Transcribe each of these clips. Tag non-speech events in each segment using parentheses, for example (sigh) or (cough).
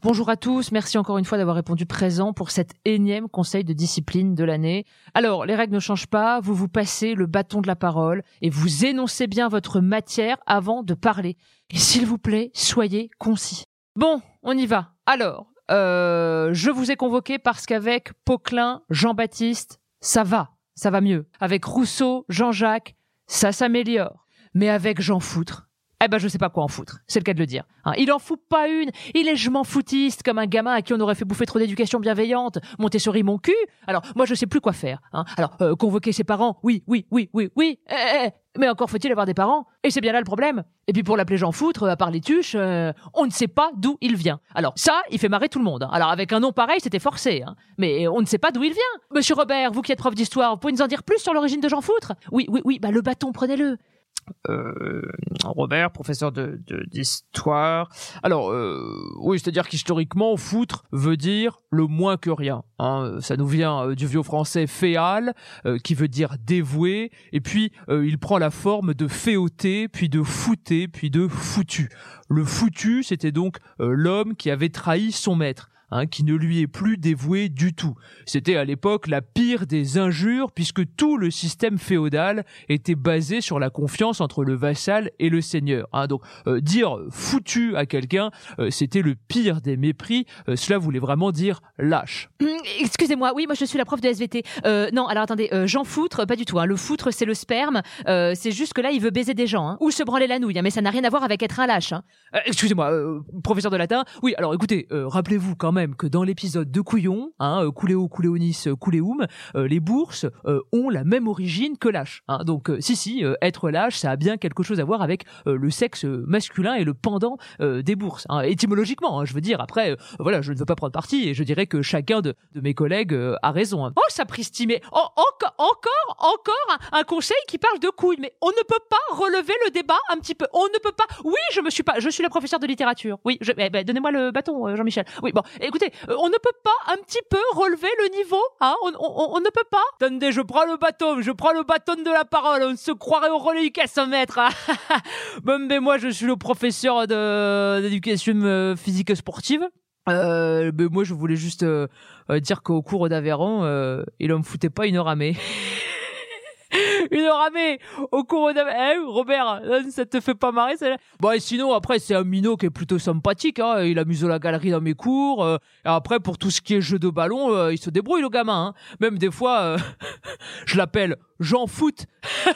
Bonjour à tous, merci encore une fois d'avoir répondu présent pour cet énième conseil de discipline de l'année. Alors, les règles ne changent pas, vous vous passez le bâton de la parole et vous énoncez bien votre matière avant de parler. Et s'il vous plaît, soyez concis. Bon, on y va. Alors, euh, je vous ai convoqué parce qu'avec Poquelin, Jean-Baptiste, ça va, ça va mieux. Avec Rousseau, Jean-Jacques, ça s'améliore. Mais avec Jean Foutre, eh ben, je sais pas quoi en foutre. C'est le cas de le dire. Hein, il en fout pas une. Il est je foutiste comme un gamin à qui on aurait fait bouffer trop d'éducation bienveillante. Montessori mon cul. Alors, moi, je sais plus quoi faire. Hein. Alors, euh, convoquer ses parents. Oui, oui, oui, oui, oui. Eh, eh, eh. Mais encore faut-il avoir des parents. Et c'est bien là le problème. Et puis pour l'appeler Jean Foutre, à part les tuches, euh, on ne sait pas d'où il vient. Alors ça, il fait marrer tout le monde. hein. Alors avec un nom pareil, c'était forcé. Mais on ne sait pas d'où il vient. Monsieur Robert, vous qui êtes prof d'histoire, vous pouvez nous en dire plus sur l'origine de Jean Foutre? Oui, oui, oui. Bah le bâton, prenez-le. Euh, Robert, professeur de d'histoire. Alors, euh, oui, c'est-à-dire qu'historiquement, foutre veut dire le moins que rien. hein. Ça nous vient euh, du vieux français féal, euh, qui veut dire dévoué, et puis euh, il prend la forme de féauté, puis de fouté, puis de foutu. Le foutu, c'était donc euh, l'homme qui avait trahi son maître. Hein, qui ne lui est plus dévoué du tout. C'était à l'époque la pire des injures puisque tout le système féodal était basé sur la confiance entre le vassal et le seigneur. hein. Donc euh, dire foutu à quelqu'un, euh, c'était le pire des mépris. Euh, cela voulait vraiment dire lâche. Hum, Excusez-moi, oui, moi je suis la prof de SVT. Euh, non, alors attendez, euh, Jean Foutre, pas du tout. Hein. Le foutre, c'est le sperme. Euh, c'est juste que là, il veut baiser des gens. Hein. Ou se branler la nouille, hein, mais ça n'a rien à voir avec être un lâche. Hein. Excusez-moi, euh, professeur de latin. Oui, alors écoutez, euh, rappelez-vous quand même que dans l'épisode de Couillon, hein, euh, Couléo, Couléonis, euh, Couléoum, euh, les bourses ont la même origine que lâche. Hein. Donc si, si, être lâche, ça a bien quelque chose à voir avec le sexe masculin et le pendant des bourses. Hein. Étymologiquement, hein, je veux dire. Après, voilà, je ne veux pas prendre parti et je dirais que chacun de, mes collègues a raison. hein. Oh, sapristi, mais oh, encore, encore, encore un, conseil qui parle de couilles. Mais on ne peut pas relever le débat un petit peu. On ne peut pas. Oui, je me suis pas. Je suis la professeure de littérature. Oui, je, eh ben, donnez-moi le bâton, Jean-Michel. Oui, bon, écoutez, euh, on ne peut pas un petit peu relever le niveau, hein on, ne peut pas. Attendez, je prends le bâton, je prends le bâton de la parole. On se croirait au relique à 100 mètres. hein. (laughs) bon, mais moi, je suis le professeur d'éducation euh, physique sportive. Euh, mais moi, je voulais juste euh, dire qu'au cours d'Aveyron, euh, il en foutait pas une ramée. (laughs) une ramée au cours d'Aveyron. Eh, Robert, euh, ça te fait pas marrer ça Bon, et sinon, après, c'est un minot qui est plutôt sympathique. Hein. Il amuse la galerie dans mes cours. euh, et après, pour tout ce qui est jeu de ballon, euh, il se débrouille, le gamin. hein. Même des fois, euh, (laughs) je l'appelle Jean Foot. (laughs)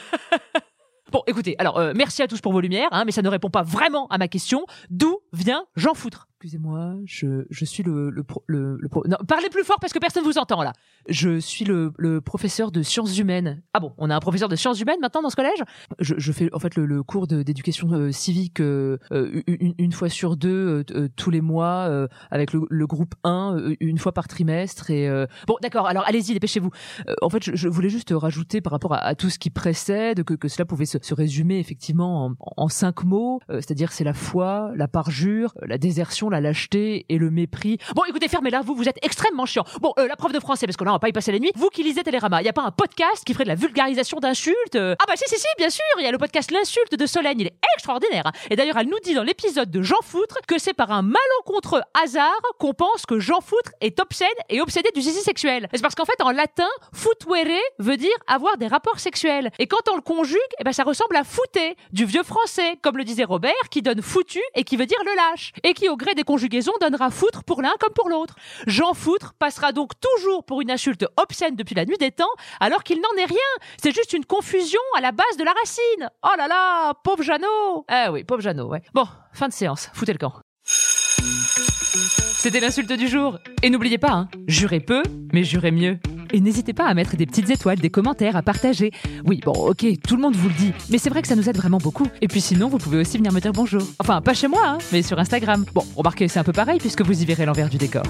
Bon, écoutez, alors merci à tous pour vos lumières, hein, mais ça ne répond pas vraiment à ma question. D'où vient Jean Foutre? Excusez-moi, je, je suis le, le, pro- le, pro- Non, parlez plus fort parce que personne vous entend là. Je suis le, le professeur de sciences humaines. Ah bon, on a un professeur de sciences humaines maintenant dans ce collège? Je, je fais en fait le, le cours d'éducation euh, civique euh, euh, une, une fois sur deux, euh, euh, tous les mois, avec le, groupe 1, euh, une fois par trimestre. Et Bon, d'accord, alors allez-y, dépêcez-vous. Euh, en fait, je, je voulais juste rajouter par rapport à, à tout ce qui précède que, que cela pouvait se, se résumer effectivement en, en cinq mots, c'est-à-dire c'est la foi, la parjure, la désertion, la lâcheté et le mépris. Bon, écoutez, fermez-la, vous, vous êtes extrêmement chiant. Bon, euh, la prof de français, parce que là, on va pas y passer la nuit. Vous qui lisez Télérama, il y a pas un podcast qui ferait de la vulgarisation d'insultes euh Ah bah si, si, si, bien sûr, il y a le podcast L'insulte de Solène, il est extraordinaire. hein. Et d'ailleurs, elle nous dit dans l'épisode de Jean Foutre que c'est par un malencontreux hasard qu'on pense que Jean Foutre est obsède et obsédé du zizi sexuel. C'est parce qu'en fait, en latin, futuere veut dire avoir des rapports sexuels. Et quand on le conjugue, eh ben, ça ressemble à fouter, du vieux français, comme le disait Robert, qui donne foutu et qui veut dire le lâche. Et qui, au gré des conjugaisons, donnera foutre pour l'un comme pour l'autre. Jean Foutre passera donc toujours pour une insulte obscène depuis la nuit des temps, alors qu'il n'en est rien. C'est juste une confusion à la base de la racine. Oh là là, pauvre Jeannot. Ah oui, pauvre Jeannot, ouais. Bon, fin de séance. Foutez le camp. C'était l'insulte du jour. Et n'oubliez pas, hein, jurez peu, mais jurez mieux. Et n'hésitez pas à mettre des petites étoiles, des commentaires, à partager. Oui, bon, ok, tout le monde vous le dit, mais c'est vrai que ça nous aide vraiment beaucoup. Et puis sinon, vous pouvez aussi venir me dire bonjour. Enfin, pas chez moi, hein, mais sur Instagram. Bon, remarquez, c'est un peu pareil puisque vous y verrez l'envers du décor.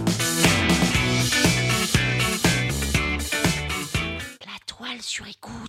La toile sur écoute.